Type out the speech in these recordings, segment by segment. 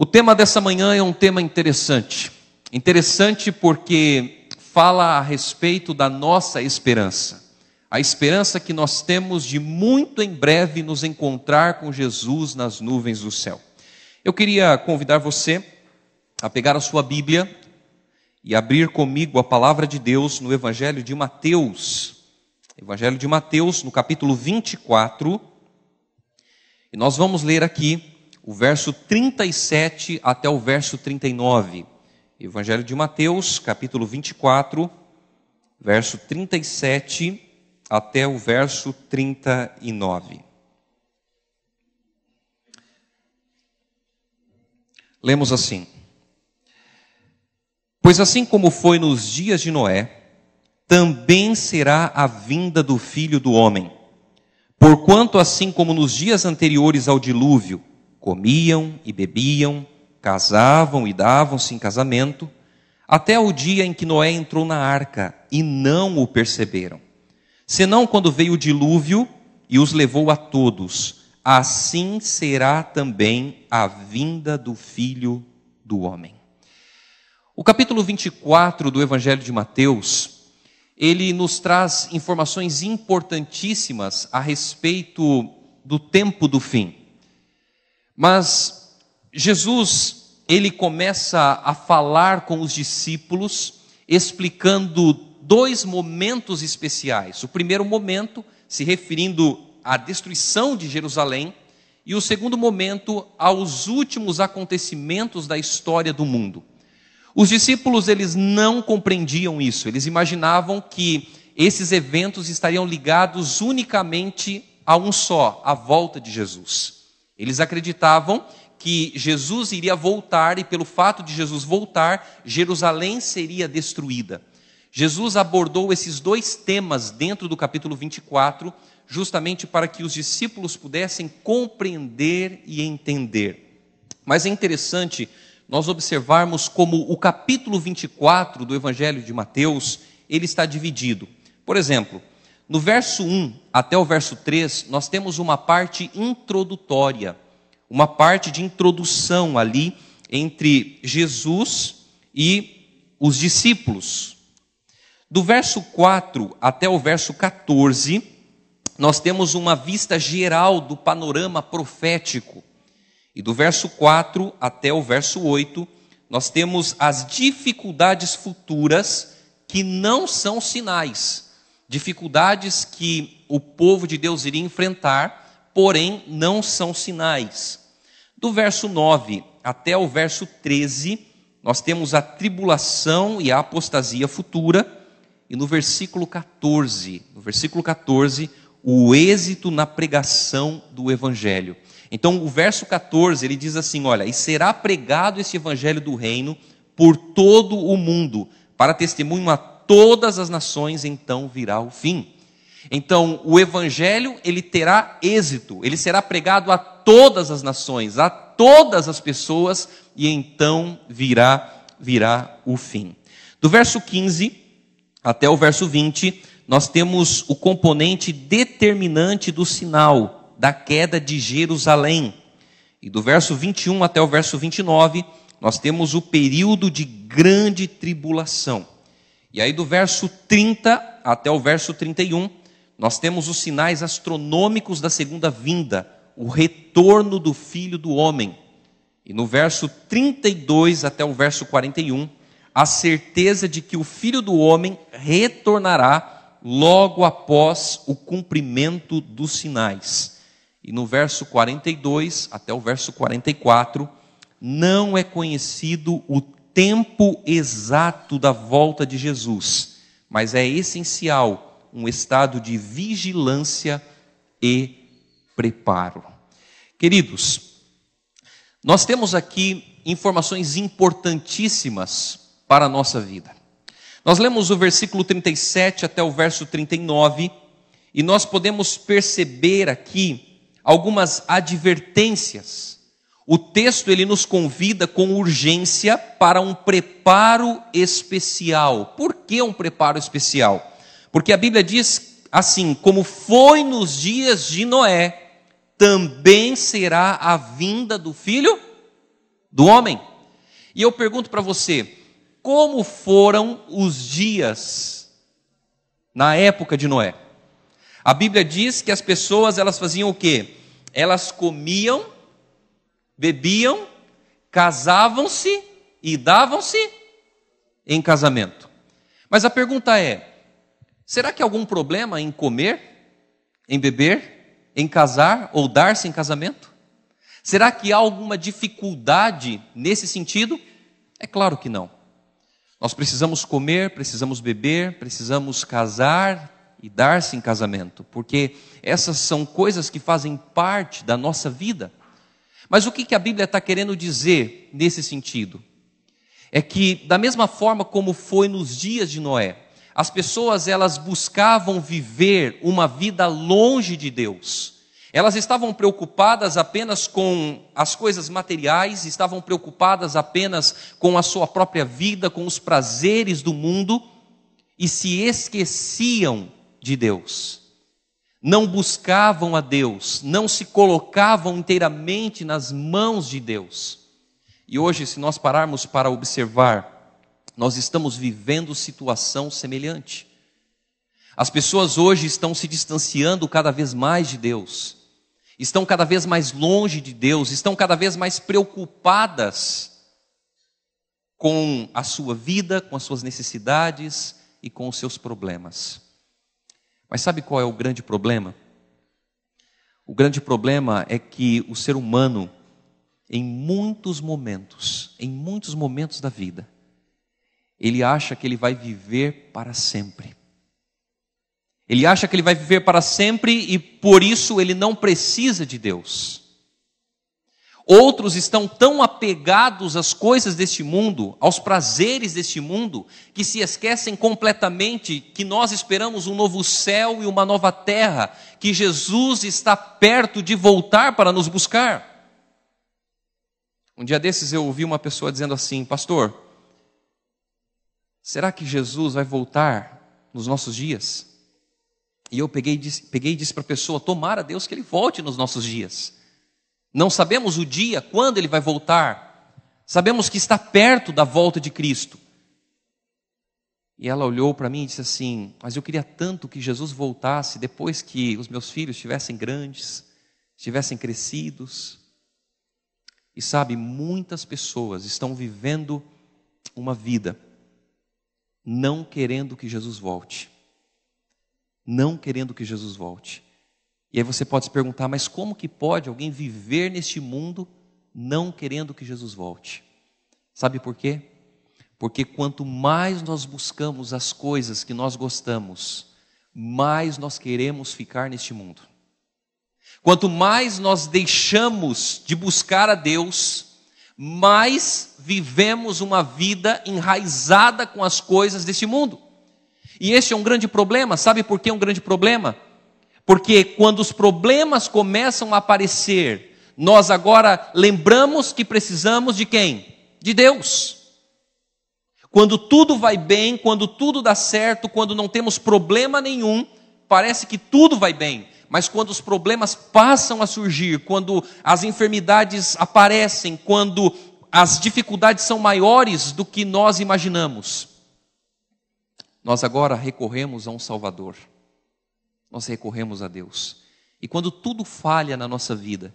O tema dessa manhã é um tema interessante. Interessante porque fala a respeito da nossa esperança. A esperança que nós temos de muito em breve nos encontrar com Jesus nas nuvens do céu. Eu queria convidar você a pegar a sua Bíblia e abrir comigo a palavra de Deus no Evangelho de Mateus. Evangelho de Mateus, no capítulo 24. E nós vamos ler aqui o verso 37 até o verso 39. Evangelho de Mateus, capítulo 24, verso 37 até o verso 39. Lemos assim: Pois assim como foi nos dias de Noé, também será a vinda do filho do homem. Porquanto, assim como nos dias anteriores ao dilúvio, comiam e bebiam, casavam e davam-se em casamento, até o dia em que Noé entrou na arca e não o perceberam. Senão quando veio o dilúvio e os levou a todos, assim será também a vinda do filho do homem. O capítulo 24 do Evangelho de Mateus, ele nos traz informações importantíssimas a respeito do tempo do fim. Mas Jesus, ele começa a falar com os discípulos, explicando dois momentos especiais. O primeiro momento, se referindo à destruição de Jerusalém, e o segundo momento, aos últimos acontecimentos da história do mundo. Os discípulos, eles não compreendiam isso, eles imaginavam que esses eventos estariam ligados unicamente a um só, a volta de Jesus. Eles acreditavam que Jesus iria voltar e, pelo fato de Jesus voltar, Jerusalém seria destruída. Jesus abordou esses dois temas dentro do capítulo 24, justamente para que os discípulos pudessem compreender e entender. Mas é interessante nós observarmos como o capítulo 24 do Evangelho de Mateus, ele está dividido. Por exemplo, no verso 1 até o verso 3, nós temos uma parte introdutória, uma parte de introdução ali entre Jesus e os discípulos. Do verso 4 até o verso 14, nós temos uma vista geral do panorama profético. E do verso 4 até o verso 8, nós temos as dificuldades futuras que não são sinais dificuldades que o povo de Deus iria enfrentar, porém não são sinais. Do verso 9 até o verso 13, nós temos a tribulação e a apostasia futura, e no versículo 14, no versículo 14, o êxito na pregação do evangelho. Então, o verso 14, ele diz assim: Olha, e será pregado esse evangelho do reino por todo o mundo, para testemunho a todas as nações, então virá o fim. Então, o evangelho, ele terá êxito, ele será pregado a todas as nações, a todas as pessoas, e então virá virá o fim. Do verso 15 até o verso 20, nós temos o componente determinante do sinal da queda de Jerusalém. E do verso 21 até o verso 29, nós temos o período de grande tribulação. E aí, do verso 30 até o verso 31, nós temos os sinais astronômicos da segunda vinda, o retorno do Filho do Homem. E no verso 32 até o verso 41, a certeza de que o Filho do Homem retornará logo após o cumprimento dos sinais. E no verso 42 até o verso 44, não é conhecido o tempo exato da volta de Jesus, mas é essencial um estado de vigilância e preparo. Queridos, nós temos aqui informações importantíssimas para a nossa vida. Nós lemos o versículo 37 até o verso 39 e nós podemos perceber aqui algumas advertências o texto ele nos convida com urgência para um preparo especial. Por que um preparo especial? Porque a Bíblia diz assim: como foi nos dias de Noé, também será a vinda do filho do homem. E eu pergunto para você, como foram os dias na época de Noé? A Bíblia diz que as pessoas elas faziam o quê? Elas comiam, bebiam, casavam-se e davam-se em casamento. Mas a pergunta é: será que há algum problema em comer, em beber, em casar ou dar-se em casamento? Será que há alguma dificuldade nesse sentido? É claro que não. Nós precisamos comer, precisamos beber, precisamos casar e dar-se em casamento, porque essas são coisas que fazem parte da nossa vida. Mas o que a Bíblia está querendo dizer nesse sentido? É que, da mesma forma como foi nos dias de Noé, as pessoas elas buscavam viver uma vida longe de Deus elas estavam preocupadas apenas com as coisas materiais, estavam preocupadas apenas com a sua própria vida, com os prazeres do mundo e se esqueciam de Deus. Não buscavam a Deus, não se colocavam inteiramente nas mãos de Deus. E hoje, se nós pararmos para observar, nós estamos vivendo situação semelhante. As pessoas hoje estão se distanciando cada vez mais de Deus estão cada vez mais longe de Deus, estão cada vez mais preocupadas com a sua vida, com as suas necessidades e com os seus problemas. Mas sabe qual é o grande problema? O grande problema é que o ser humano, em muitos momentos, em muitos momentos da vida, ele acha que ele vai viver para sempre. Ele acha que ele vai viver para sempre e por isso ele não precisa de Deus. Outros estão tão apegados às coisas deste mundo, aos prazeres deste mundo, que se esquecem completamente que nós esperamos um novo céu e uma nova terra, que Jesus está perto de voltar para nos buscar. Um dia desses eu ouvi uma pessoa dizendo assim: Pastor, será que Jesus vai voltar nos nossos dias? E eu peguei, peguei e disse para a pessoa: tomara Deus que ele volte nos nossos dias. Não sabemos o dia, quando ele vai voltar. Sabemos que está perto da volta de Cristo. E ela olhou para mim e disse assim: Mas eu queria tanto que Jesus voltasse depois que os meus filhos estivessem grandes, estivessem crescidos. E sabe, muitas pessoas estão vivendo uma vida não querendo que Jesus volte não querendo que Jesus volte. E aí você pode se perguntar, mas como que pode alguém viver neste mundo não querendo que Jesus volte? Sabe por quê? Porque quanto mais nós buscamos as coisas que nós gostamos, mais nós queremos ficar neste mundo. Quanto mais nós deixamos de buscar a Deus, mais vivemos uma vida enraizada com as coisas deste mundo. E este é um grande problema, sabe por que é um grande problema? Porque quando os problemas começam a aparecer, nós agora lembramos que precisamos de quem? De Deus. Quando tudo vai bem, quando tudo dá certo, quando não temos problema nenhum, parece que tudo vai bem. Mas quando os problemas passam a surgir, quando as enfermidades aparecem, quando as dificuldades são maiores do que nós imaginamos, nós agora recorremos a um Salvador. Nós recorremos a Deus. E quando tudo falha na nossa vida,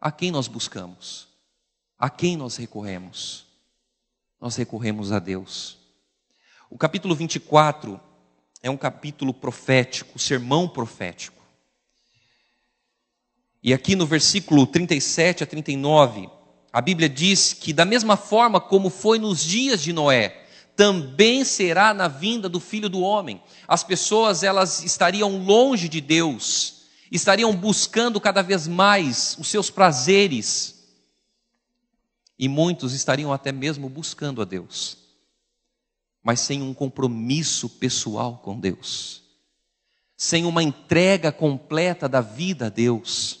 a quem nós buscamos? A quem nós recorremos? Nós recorremos a Deus. O capítulo 24 é um capítulo profético, sermão profético. E aqui no versículo 37 a 39, a Bíblia diz que, da mesma forma como foi nos dias de Noé, também será na vinda do Filho do Homem. As pessoas elas estariam longe de Deus, estariam buscando cada vez mais os seus prazeres. E muitos estariam até mesmo buscando a Deus, mas sem um compromisso pessoal com Deus, sem uma entrega completa da vida a Deus.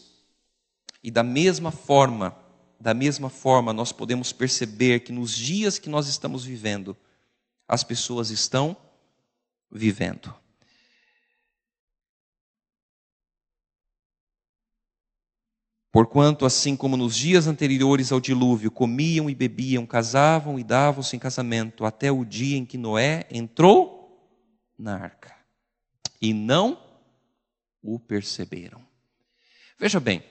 E da mesma forma, da mesma forma, nós podemos perceber que nos dias que nós estamos vivendo, as pessoas estão vivendo. Porquanto, assim como nos dias anteriores ao dilúvio, comiam e bebiam, casavam e davam-se em casamento, até o dia em que Noé entrou na arca. E não o perceberam. Veja bem,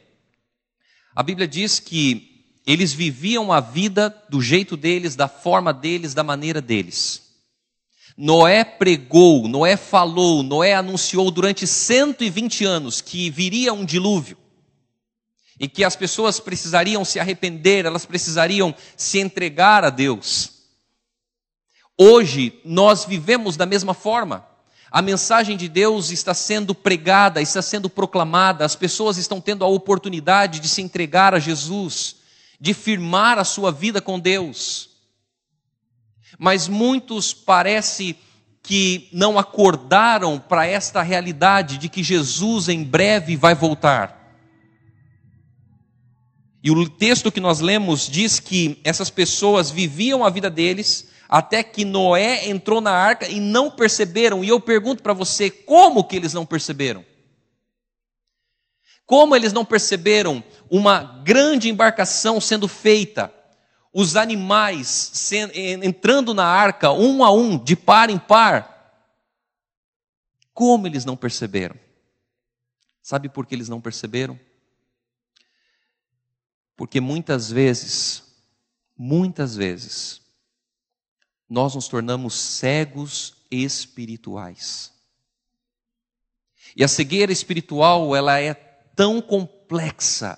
a Bíblia diz que eles viviam a vida do jeito deles, da forma deles, da maneira deles. Noé pregou, Noé falou, Noé anunciou durante 120 anos que viria um dilúvio e que as pessoas precisariam se arrepender, elas precisariam se entregar a Deus. Hoje nós vivemos da mesma forma. A mensagem de Deus está sendo pregada, está sendo proclamada, as pessoas estão tendo a oportunidade de se entregar a Jesus, de firmar a sua vida com Deus. Mas muitos parece que não acordaram para esta realidade de que Jesus em breve vai voltar. E o texto que nós lemos diz que essas pessoas viviam a vida deles até que Noé entrou na arca e não perceberam. E eu pergunto para você, como que eles não perceberam? Como eles não perceberam uma grande embarcação sendo feita, os animais entrando na arca um a um, de par em par? Como eles não perceberam? Sabe por que eles não perceberam? Porque muitas vezes, muitas vezes, nós nos tornamos cegos espirituais. E a cegueira espiritual, ela é tão complexa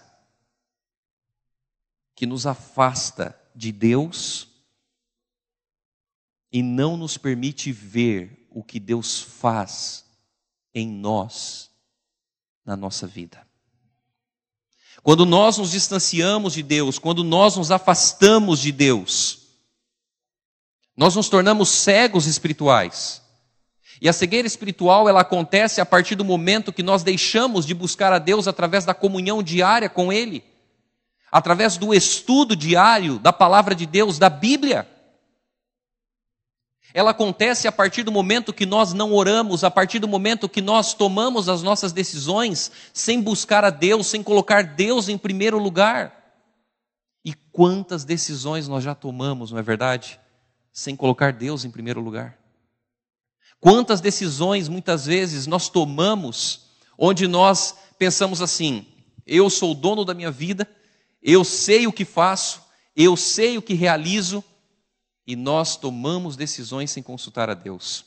que nos afasta de Deus e não nos permite ver o que Deus faz em nós, na nossa vida. Quando nós nos distanciamos de Deus, quando nós nos afastamos de Deus, nós nos tornamos cegos espirituais. E a cegueira espiritual, ela acontece a partir do momento que nós deixamos de buscar a Deus através da comunhão diária com Ele, através do estudo diário da palavra de Deus, da Bíblia. Ela acontece a partir do momento que nós não oramos, a partir do momento que nós tomamos as nossas decisões sem buscar a Deus, sem colocar Deus em primeiro lugar. E quantas decisões nós já tomamos, não é verdade? Sem colocar Deus em primeiro lugar. Quantas decisões muitas vezes nós tomamos onde nós pensamos assim: eu sou o dono da minha vida, eu sei o que faço, eu sei o que realizo, e nós tomamos decisões sem consultar a Deus.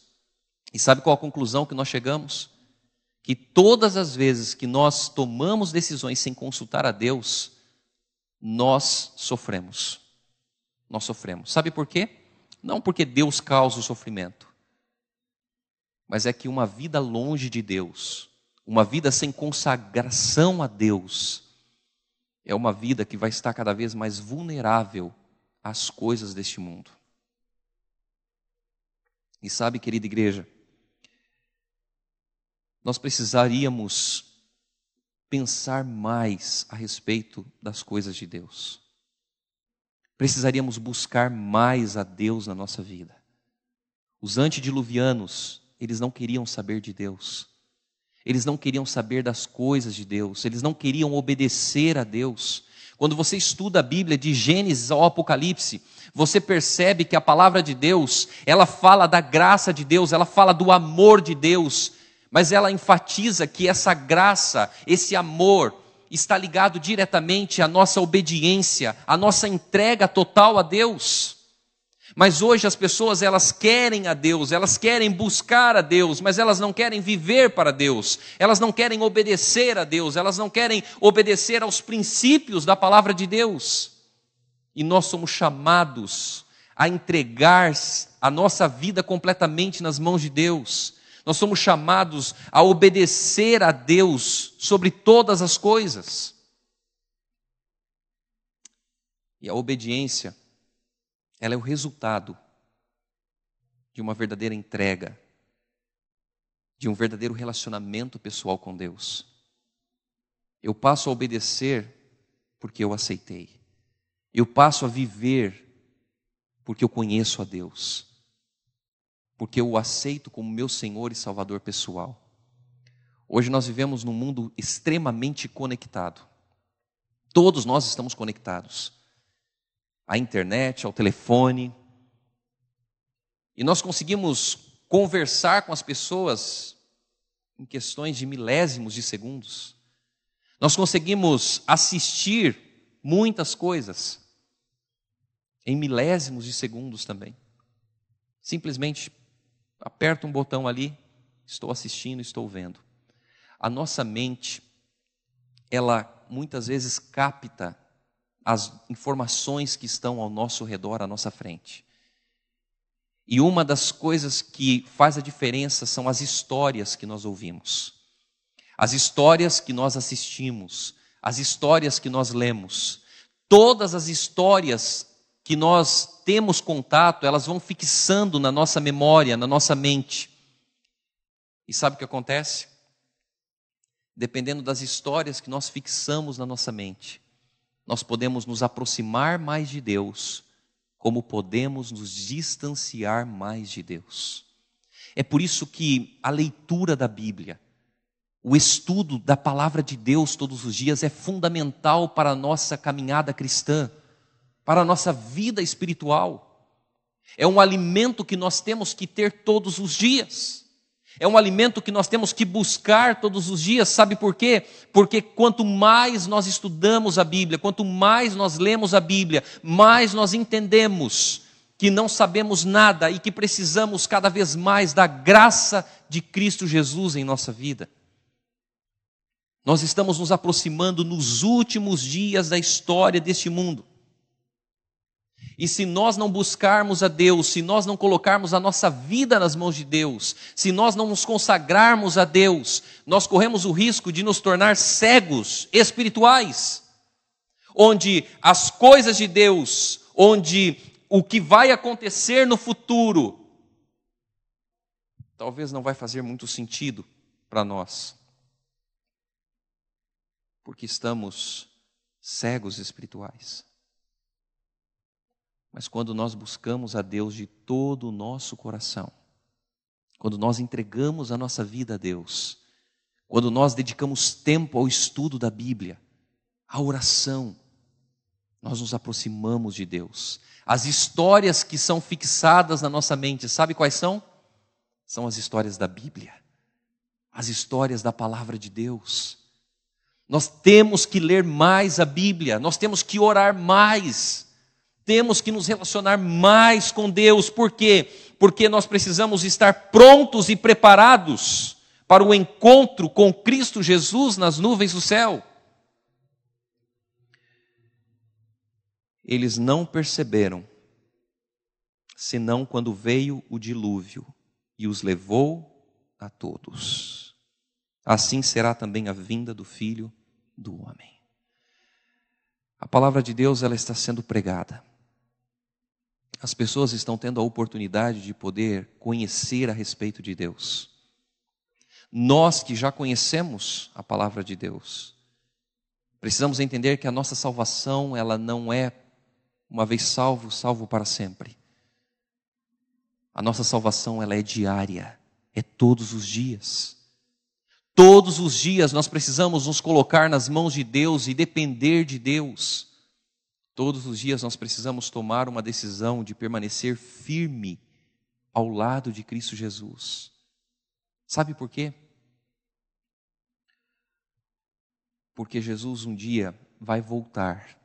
E sabe qual a conclusão que nós chegamos? Que todas as vezes que nós tomamos decisões sem consultar a Deus, nós sofremos. Nós sofremos. Sabe por quê? Não porque Deus causa o sofrimento, mas é que uma vida longe de Deus, uma vida sem consagração a Deus, é uma vida que vai estar cada vez mais vulnerável às coisas deste mundo. E sabe, querida igreja, nós precisaríamos pensar mais a respeito das coisas de Deus. Precisaríamos buscar mais a Deus na nossa vida. Os antediluvianos, eles não queriam saber de Deus. Eles não queriam saber das coisas de Deus, eles não queriam obedecer a Deus. Quando você estuda a Bíblia de Gênesis ao Apocalipse, você percebe que a palavra de Deus, ela fala da graça de Deus, ela fala do amor de Deus, mas ela enfatiza que essa graça, esse amor, está ligado diretamente à nossa obediência, à nossa entrega total a Deus. Mas hoje as pessoas elas querem a Deus, elas querem buscar a Deus, mas elas não querem viver para Deus. Elas não querem obedecer a Deus, elas não querem obedecer aos princípios da palavra de Deus. E nós somos chamados a entregar a nossa vida completamente nas mãos de Deus. Nós somos chamados a obedecer a Deus sobre todas as coisas. E a obediência, ela é o resultado de uma verdadeira entrega, de um verdadeiro relacionamento pessoal com Deus. Eu passo a obedecer porque eu aceitei. Eu passo a viver porque eu conheço a Deus, porque eu o aceito como meu Senhor e Salvador pessoal. Hoje nós vivemos num mundo extremamente conectado. Todos nós estamos conectados à internet, ao telefone. E nós conseguimos conversar com as pessoas em questões de milésimos de segundos. Nós conseguimos assistir muitas coisas em milésimos de segundos também. Simplesmente aperta um botão ali, estou assistindo, estou vendo. A nossa mente, ela muitas vezes capta as informações que estão ao nosso redor, à nossa frente. E uma das coisas que faz a diferença são as histórias que nós ouvimos, as histórias que nós assistimos, as histórias que nós lemos. Todas as histórias que nós temos contato, elas vão fixando na nossa memória, na nossa mente. E sabe o que acontece? Dependendo das histórias que nós fixamos na nossa mente, nós podemos nos aproximar mais de Deus, como podemos nos distanciar mais de Deus. É por isso que a leitura da Bíblia, o estudo da palavra de Deus todos os dias é fundamental para a nossa caminhada cristã para a nossa vida espiritual. É um alimento que nós temos que ter todos os dias. É um alimento que nós temos que buscar todos os dias, sabe por quê? Porque quanto mais nós estudamos a Bíblia, quanto mais nós lemos a Bíblia, mais nós entendemos que não sabemos nada e que precisamos cada vez mais da graça de Cristo Jesus em nossa vida. Nós estamos nos aproximando nos últimos dias da história deste mundo. E se nós não buscarmos a Deus, se nós não colocarmos a nossa vida nas mãos de Deus, se nós não nos consagrarmos a Deus, nós corremos o risco de nos tornar cegos espirituais, onde as coisas de Deus, onde o que vai acontecer no futuro, talvez não vai fazer muito sentido para nós, porque estamos cegos espirituais. Mas quando nós buscamos a Deus de todo o nosso coração, quando nós entregamos a nossa vida a Deus, quando nós dedicamos tempo ao estudo da Bíblia, à oração, nós nos aproximamos de Deus. As histórias que são fixadas na nossa mente, sabe quais são? São as histórias da Bíblia, as histórias da palavra de Deus. Nós temos que ler mais a Bíblia, nós temos que orar mais temos que nos relacionar mais com Deus, por quê? Porque nós precisamos estar prontos e preparados para o encontro com Cristo Jesus nas nuvens do céu. Eles não perceberam, senão quando veio o dilúvio e os levou a todos. Assim será também a vinda do Filho do Homem. A palavra de Deus ela está sendo pregada as pessoas estão tendo a oportunidade de poder conhecer a respeito de Deus. Nós que já conhecemos a palavra de Deus, precisamos entender que a nossa salvação, ela não é uma vez salvo, salvo para sempre. A nossa salvação, ela é diária, é todos os dias. Todos os dias nós precisamos nos colocar nas mãos de Deus e depender de Deus. Todos os dias nós precisamos tomar uma decisão de permanecer firme ao lado de Cristo Jesus. Sabe por quê? Porque Jesus um dia vai voltar.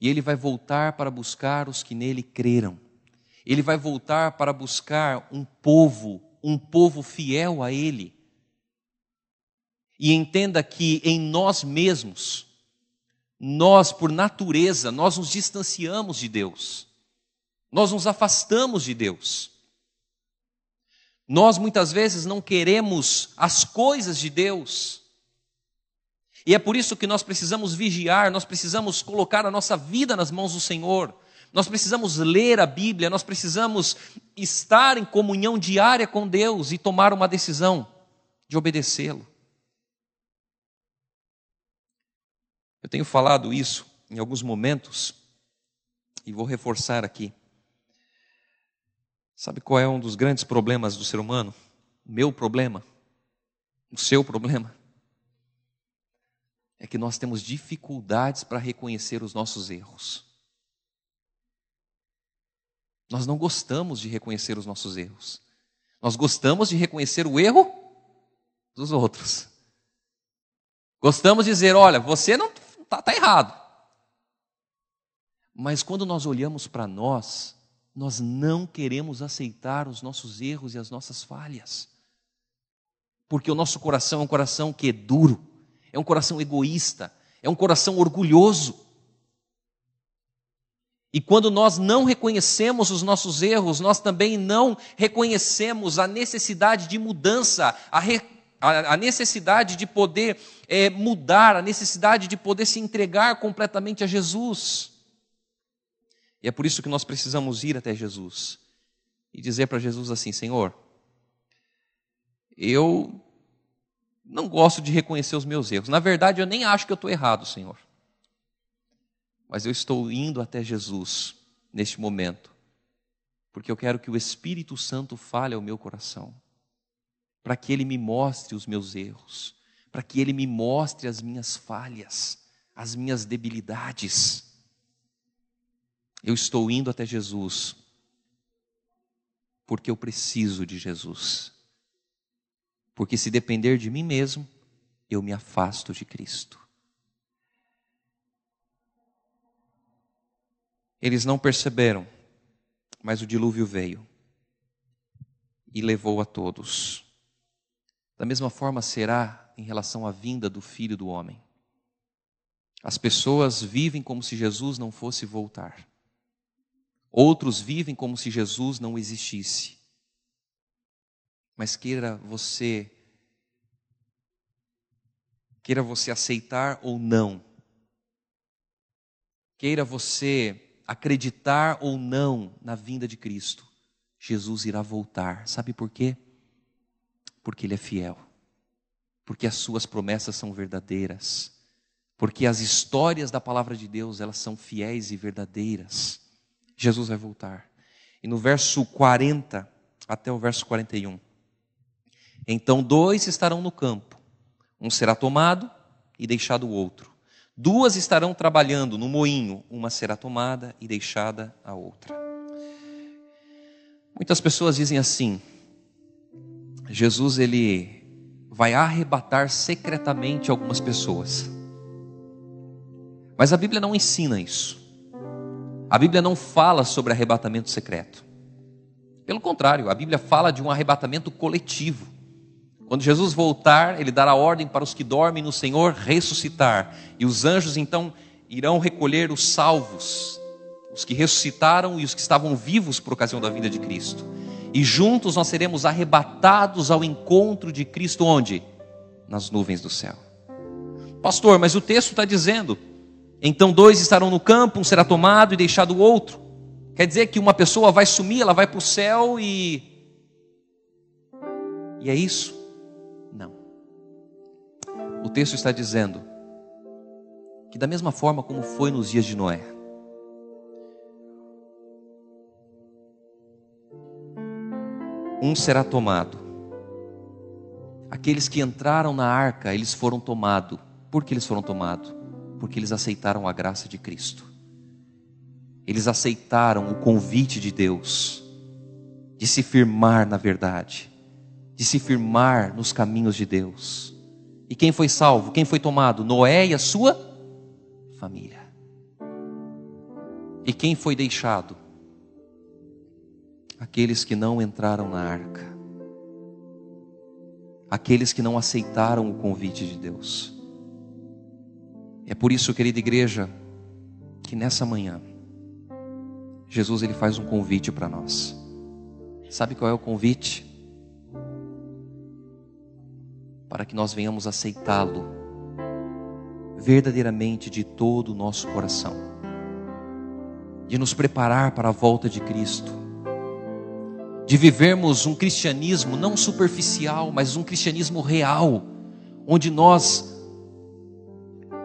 E ele vai voltar para buscar os que nele creram. Ele vai voltar para buscar um povo, um povo fiel a ele. E entenda que em nós mesmos, nós, por natureza, nós nos distanciamos de Deus. Nós nos afastamos de Deus. Nós muitas vezes não queremos as coisas de Deus. E é por isso que nós precisamos vigiar, nós precisamos colocar a nossa vida nas mãos do Senhor. Nós precisamos ler a Bíblia, nós precisamos estar em comunhão diária com Deus e tomar uma decisão de obedecê-lo. Eu tenho falado isso em alguns momentos e vou reforçar aqui. Sabe qual é um dos grandes problemas do ser humano? O meu problema, o seu problema. é que nós temos dificuldades para reconhecer os nossos erros. Nós não gostamos de reconhecer os nossos erros. Nós gostamos de reconhecer o erro dos outros. Gostamos de dizer: olha, você não está tá errado. Mas quando nós olhamos para nós, nós não queremos aceitar os nossos erros e as nossas falhas. Porque o nosso coração é um coração que é duro, é um coração egoísta, é um coração orgulhoso. E quando nós não reconhecemos os nossos erros, nós também não reconhecemos a necessidade de mudança, a, re, a, a necessidade de poder é, mudar, a necessidade de poder se entregar completamente a Jesus. E é por isso que nós precisamos ir até Jesus e dizer para Jesus assim: Senhor, eu não gosto de reconhecer os meus erros. Na verdade, eu nem acho que eu estou errado, Senhor. Mas eu estou indo até Jesus neste momento, porque eu quero que o Espírito Santo fale ao meu coração, para que ele me mostre os meus erros, para que ele me mostre as minhas falhas, as minhas debilidades. Eu estou indo até Jesus porque eu preciso de Jesus. Porque se depender de mim mesmo, eu me afasto de Cristo. Eles não perceberam, mas o dilúvio veio e levou a todos. Da mesma forma será em relação à vinda do Filho do Homem. As pessoas vivem como se Jesus não fosse voltar. Outros vivem como se Jesus não existisse. Mas queira você queira você aceitar ou não. Queira você acreditar ou não na vinda de Cristo, Jesus irá voltar. Sabe por quê? Porque Ele é fiel, porque as Suas promessas são verdadeiras, porque as histórias da palavra de Deus elas são fiéis e verdadeiras. Jesus vai voltar. E no verso 40 até o verso 41. Então dois estarão no campo, um será tomado e deixado o outro. Duas estarão trabalhando no moinho, uma será tomada e deixada a outra. Muitas pessoas dizem assim: Jesus ele vai arrebatar secretamente algumas pessoas. Mas a Bíblia não ensina isso. A Bíblia não fala sobre arrebatamento secreto. Pelo contrário, a Bíblia fala de um arrebatamento coletivo. Quando Jesus voltar, ele dará ordem para os que dormem no Senhor ressuscitar. E os anjos então irão recolher os salvos, os que ressuscitaram e os que estavam vivos por ocasião da vida de Cristo. E juntos nós seremos arrebatados ao encontro de Cristo, onde? Nas nuvens do céu. Pastor, mas o texto está dizendo: então dois estarão no campo, um será tomado e deixado o outro. Quer dizer que uma pessoa vai sumir, ela vai para o céu e. E é isso. O texto está dizendo que, da mesma forma como foi nos dias de Noé, um será tomado. Aqueles que entraram na arca, eles foram tomados. Por que eles foram tomados? Porque eles aceitaram a graça de Cristo. Eles aceitaram o convite de Deus de se firmar na verdade, de se firmar nos caminhos de Deus. E quem foi salvo? Quem foi tomado? Noé e a sua família. E quem foi deixado? Aqueles que não entraram na arca. Aqueles que não aceitaram o convite de Deus. É por isso, querida igreja, que nessa manhã Jesus ele faz um convite para nós. Sabe qual é o convite? para que nós venhamos aceitá-lo verdadeiramente de todo o nosso coração, de nos preparar para a volta de Cristo, de vivermos um cristianismo não superficial, mas um cristianismo real, onde nós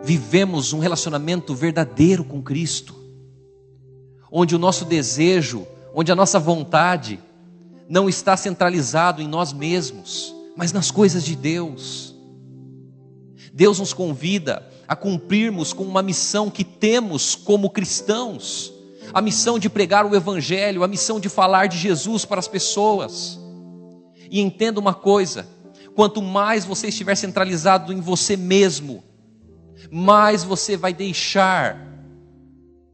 vivemos um relacionamento verdadeiro com Cristo, onde o nosso desejo, onde a nossa vontade não está centralizado em nós mesmos, mas nas coisas de Deus. Deus nos convida a cumprirmos com uma missão que temos como cristãos, a missão de pregar o Evangelho, a missão de falar de Jesus para as pessoas. E entenda uma coisa: quanto mais você estiver centralizado em você mesmo, mais você vai deixar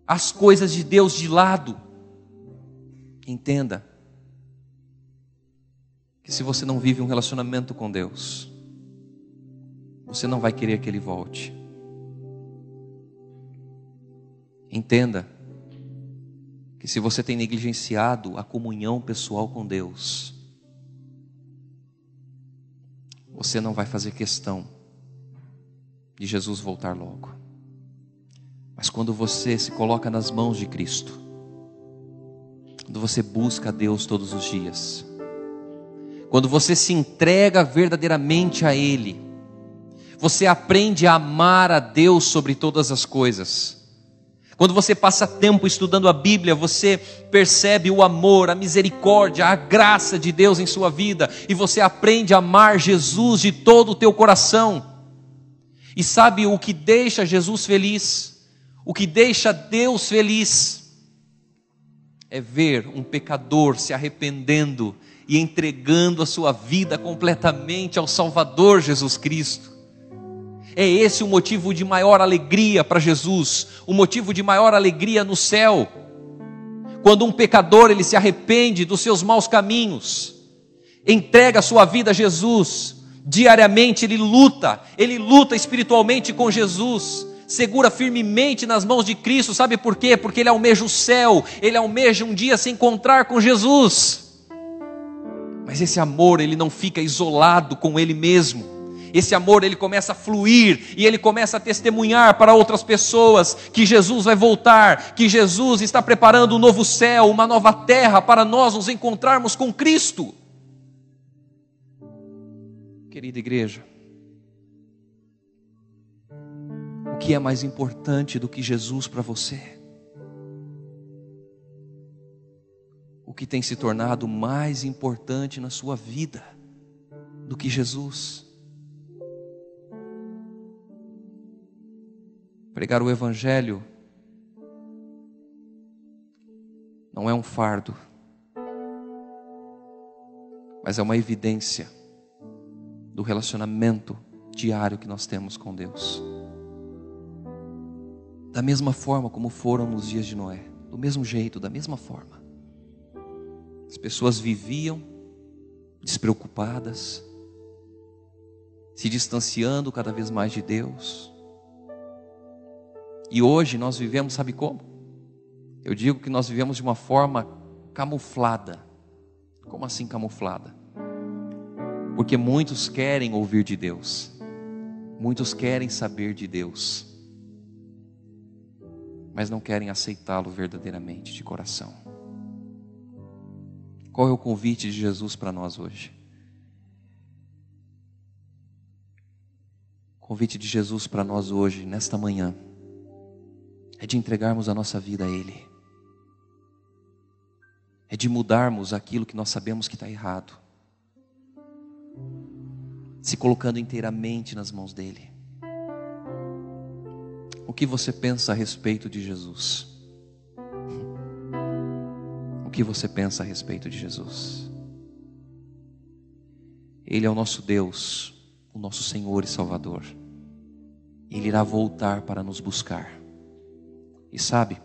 as coisas de Deus de lado. Entenda que se você não vive um relacionamento com Deus, você não vai querer que Ele volte. Entenda que se você tem negligenciado a comunhão pessoal com Deus, você não vai fazer questão de Jesus voltar logo. Mas quando você se coloca nas mãos de Cristo, quando você busca a Deus todos os dias, quando você se entrega verdadeiramente a Ele, você aprende a amar a Deus sobre todas as coisas. Quando você passa tempo estudando a Bíblia, você percebe o amor, a misericórdia, a graça de Deus em sua vida, e você aprende a amar Jesus de todo o teu coração. E sabe o que deixa Jesus feliz? O que deixa Deus feliz? É ver um pecador se arrependendo e entregando a sua vida completamente ao Salvador Jesus Cristo. É esse o motivo de maior alegria para Jesus, o motivo de maior alegria no céu. Quando um pecador ele se arrepende dos seus maus caminhos, entrega a sua vida a Jesus, diariamente ele luta, ele luta espiritualmente com Jesus, segura firmemente nas mãos de Cristo, sabe por quê? Porque ele almeja o céu, ele almeja um dia se encontrar com Jesus. Mas esse amor, ele não fica isolado com ele mesmo esse amor ele começa a fluir e ele começa a testemunhar para outras pessoas que Jesus vai voltar, que Jesus está preparando um novo céu, uma nova terra para nós nos encontrarmos com Cristo. Querida igreja, o que é mais importante do que Jesus para você? O que tem se tornado mais importante na sua vida do que Jesus? Pregar o Evangelho não é um fardo, mas é uma evidência do relacionamento diário que nós temos com Deus. Da mesma forma como foram nos dias de Noé, do mesmo jeito, da mesma forma. As pessoas viviam despreocupadas, se distanciando cada vez mais de Deus, e hoje nós vivemos, sabe como? Eu digo que nós vivemos de uma forma camuflada. Como assim camuflada? Porque muitos querem ouvir de Deus, muitos querem saber de Deus, mas não querem aceitá-lo verdadeiramente, de coração. Qual é o convite de Jesus para nós hoje? O convite de Jesus para nós hoje, nesta manhã é de entregarmos a nossa vida a Ele, é de mudarmos aquilo que nós sabemos que está errado, se colocando inteiramente nas mãos dEle. O que você pensa a respeito de Jesus? O que você pensa a respeito de Jesus? Ele é o nosso Deus, o nosso Senhor e Salvador. Ele irá voltar para nos buscar. E sabe,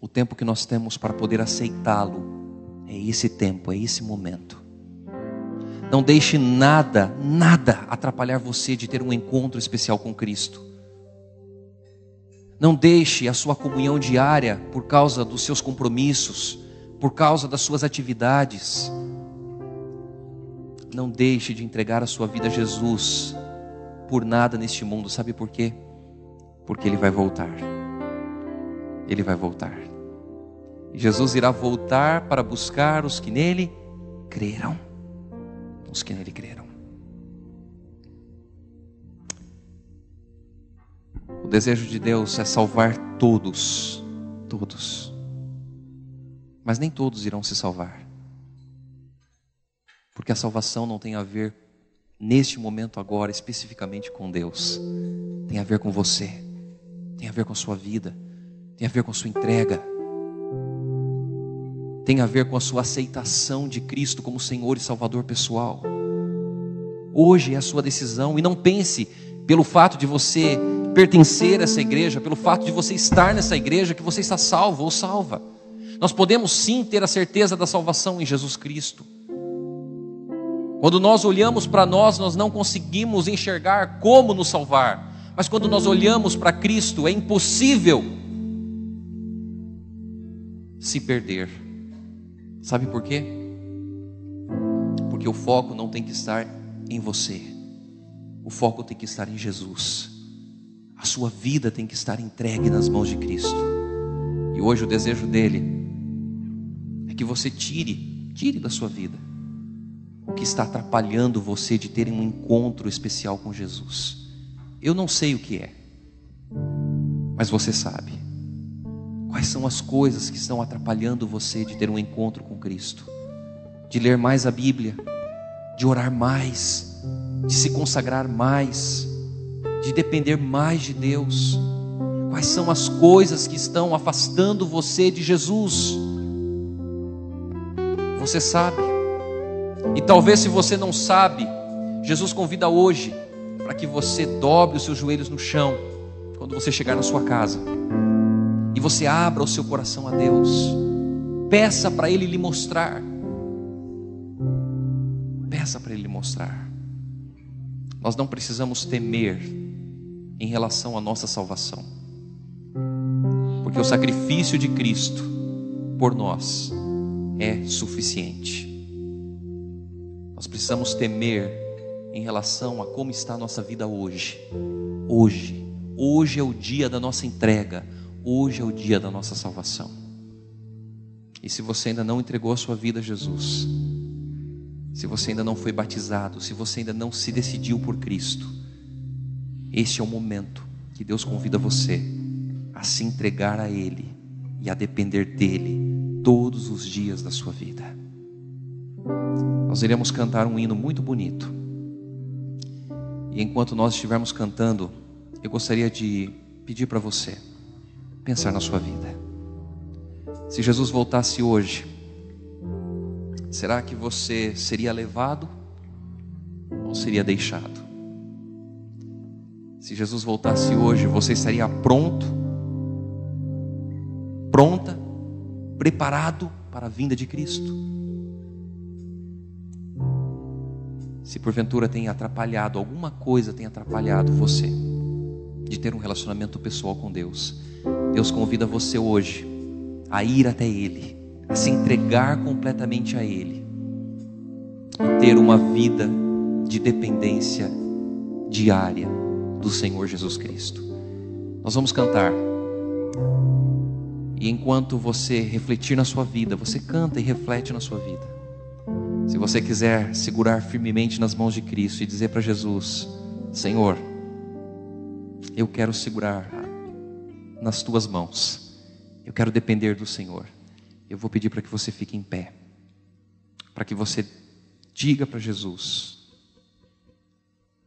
o tempo que nós temos para poder aceitá-lo é esse tempo, é esse momento. Não deixe nada, nada atrapalhar você de ter um encontro especial com Cristo. Não deixe a sua comunhão diária por causa dos seus compromissos, por causa das suas atividades. Não deixe de entregar a sua vida a Jesus por nada neste mundo, sabe por quê? Porque ele vai voltar. Ele vai voltar. Jesus irá voltar para buscar os que nele creram. Os que nele creram. O desejo de Deus é salvar todos, todos. Mas nem todos irão se salvar. Porque a salvação não tem a ver neste momento agora, especificamente com Deus, tem a ver com você, tem a ver com a sua vida, tem a ver com a sua entrega, tem a ver com a sua aceitação de Cristo como Senhor e Salvador pessoal. Hoje é a sua decisão e não pense pelo fato de você pertencer a essa igreja, pelo fato de você estar nessa igreja, que você está salvo ou salva. Nós podemos sim ter a certeza da salvação em Jesus Cristo. Quando nós olhamos para nós, nós não conseguimos enxergar como nos salvar. Mas quando nós olhamos para Cristo, é impossível se perder. Sabe por quê? Porque o foco não tem que estar em você. O foco tem que estar em Jesus. A sua vida tem que estar entregue nas mãos de Cristo. E hoje o desejo dele é que você tire, tire da sua vida o que está atrapalhando você de ter um encontro especial com Jesus. Eu não sei o que é, mas você sabe. Quais são as coisas que estão atrapalhando você de ter um encontro com Cristo? De ler mais a Bíblia, de orar mais, de se consagrar mais, de depender mais de Deus. Quais são as coisas que estão afastando você de Jesus? Você sabe. E talvez se você não sabe, Jesus convida hoje para que você dobre os seus joelhos no chão quando você chegar na sua casa. E você abra o seu coração a Deus. Peça para ele lhe mostrar. Peça para ele lhe mostrar. Nós não precisamos temer em relação à nossa salvação. Porque o sacrifício de Cristo por nós é suficiente. Nós precisamos temer em relação a como está a nossa vida hoje. Hoje, hoje é o dia da nossa entrega, hoje é o dia da nossa salvação. E se você ainda não entregou a sua vida a Jesus, se você ainda não foi batizado, se você ainda não se decidiu por Cristo, este é o momento que Deus convida você a se entregar a Ele e a depender dEle todos os dias da sua vida nós iremos cantar um hino muito bonito. Enquanto nós estivermos cantando, eu gostaria de pedir para você pensar na sua vida. Se Jesus voltasse hoje, será que você seria levado ou seria deixado? Se Jesus voltasse hoje, você estaria pronto, pronta, preparado para a vinda de Cristo? Se porventura tem atrapalhado, alguma coisa tem atrapalhado você de ter um relacionamento pessoal com Deus, Deus convida você hoje a ir até Ele, a se entregar completamente a Ele e ter uma vida de dependência diária do Senhor Jesus Cristo. Nós vamos cantar. E enquanto você refletir na sua vida, você canta e reflete na sua vida. Se você quiser segurar firmemente nas mãos de Cristo e dizer para Jesus: Senhor, eu quero segurar nas tuas mãos, eu quero depender do Senhor. Eu vou pedir para que você fique em pé, para que você diga para Jesus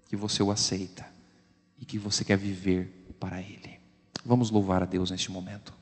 que você o aceita e que você quer viver para Ele. Vamos louvar a Deus neste momento.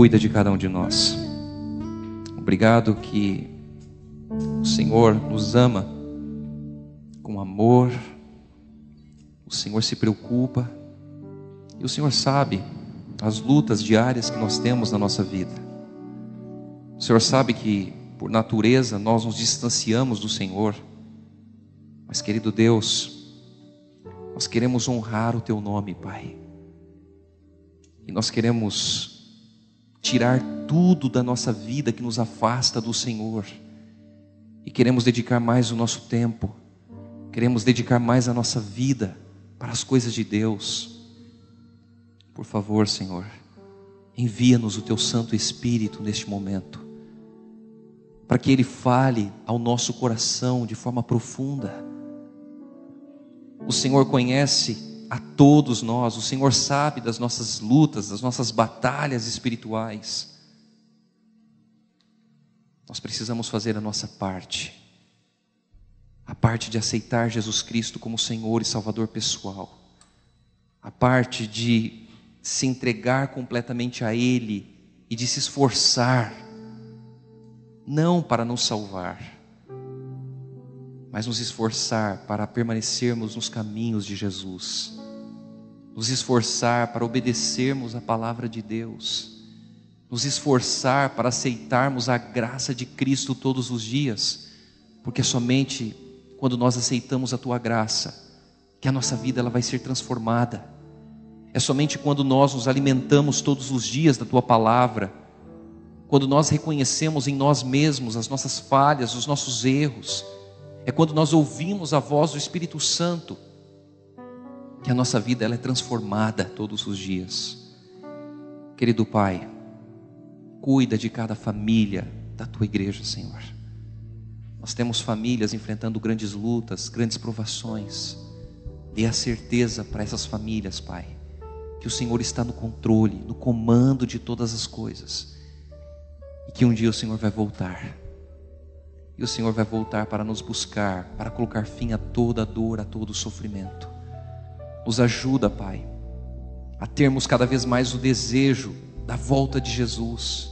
Cuida de cada um de nós. Obrigado que o Senhor nos ama com amor, o Senhor se preocupa e o Senhor sabe as lutas diárias que nós temos na nossa vida. O Senhor sabe que, por natureza, nós nos distanciamos do Senhor, mas, querido Deus, nós queremos honrar o Teu nome, Pai, e nós queremos tirar tudo da nossa vida que nos afasta do Senhor. E queremos dedicar mais o nosso tempo, queremos dedicar mais a nossa vida para as coisas de Deus. Por favor, Senhor, envia-nos o teu Santo Espírito neste momento, para que ele fale ao nosso coração de forma profunda. O Senhor conhece a todos nós. O Senhor sabe das nossas lutas, das nossas batalhas espirituais. Nós precisamos fazer a nossa parte, a parte de aceitar Jesus Cristo como Senhor e Salvador pessoal, a parte de se entregar completamente a Ele e de se esforçar, não para nos salvar, mas nos esforçar para permanecermos nos caminhos de Jesus, nos esforçar para obedecermos a palavra de Deus, nos esforçar para aceitarmos a graça de Cristo todos os dias, porque é somente quando nós aceitamos a tua graça que a nossa vida ela vai ser transformada. É somente quando nós nos alimentamos todos os dias da tua palavra, quando nós reconhecemos em nós mesmos as nossas falhas, os nossos erros, é quando nós ouvimos a voz do Espírito Santo que a nossa vida ela é transformada todos os dias. Querido Pai, cuida de cada família da tua igreja, Senhor. Nós temos famílias enfrentando grandes lutas, grandes provações. Dê a certeza para essas famílias, Pai, que o Senhor está no controle, no comando de todas as coisas. E que um dia o Senhor vai voltar. E o Senhor vai voltar para nos buscar, para colocar fim a toda dor, a todo sofrimento. Nos ajuda, Pai, a termos cada vez mais o desejo da volta de Jesus.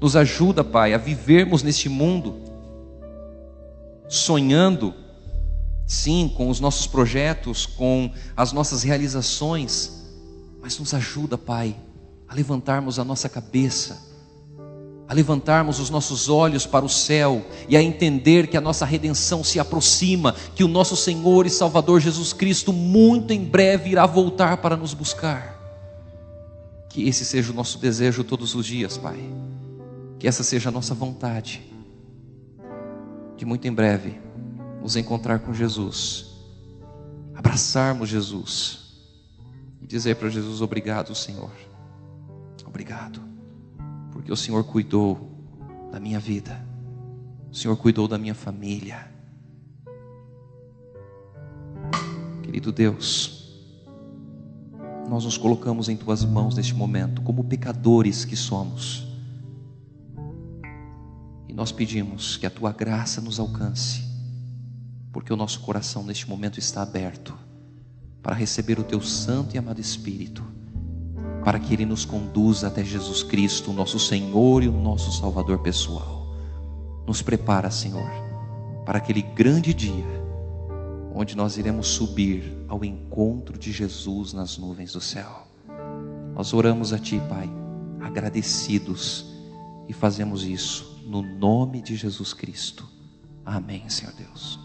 Nos ajuda, Pai, a vivermos neste mundo sonhando sim, com os nossos projetos, com as nossas realizações, mas nos ajuda, Pai, a levantarmos a nossa cabeça, a levantarmos os nossos olhos para o céu e a entender que a nossa redenção se aproxima, que o nosso Senhor e Salvador Jesus Cristo muito em breve irá voltar para nos buscar. Que esse seja o nosso desejo todos os dias, Pai. Que essa seja a nossa vontade. Que muito em breve nos encontrar com Jesus, abraçarmos Jesus e dizer para Jesus: Obrigado, Senhor. Obrigado, porque o Senhor cuidou da minha vida, o Senhor cuidou da minha família. Querido Deus, nós nos colocamos em tuas mãos neste momento, como pecadores que somos. E nós pedimos que a tua graça nos alcance porque o nosso coração neste momento está aberto para receber o Teu Santo e amado Espírito, para que Ele nos conduza até Jesus Cristo, nosso Senhor e o nosso Salvador pessoal. Nos prepara, Senhor, para aquele grande dia, onde nós iremos subir ao encontro de Jesus nas nuvens do céu. Nós oramos a Ti, Pai, agradecidos, e fazemos isso no nome de Jesus Cristo. Amém, Senhor Deus.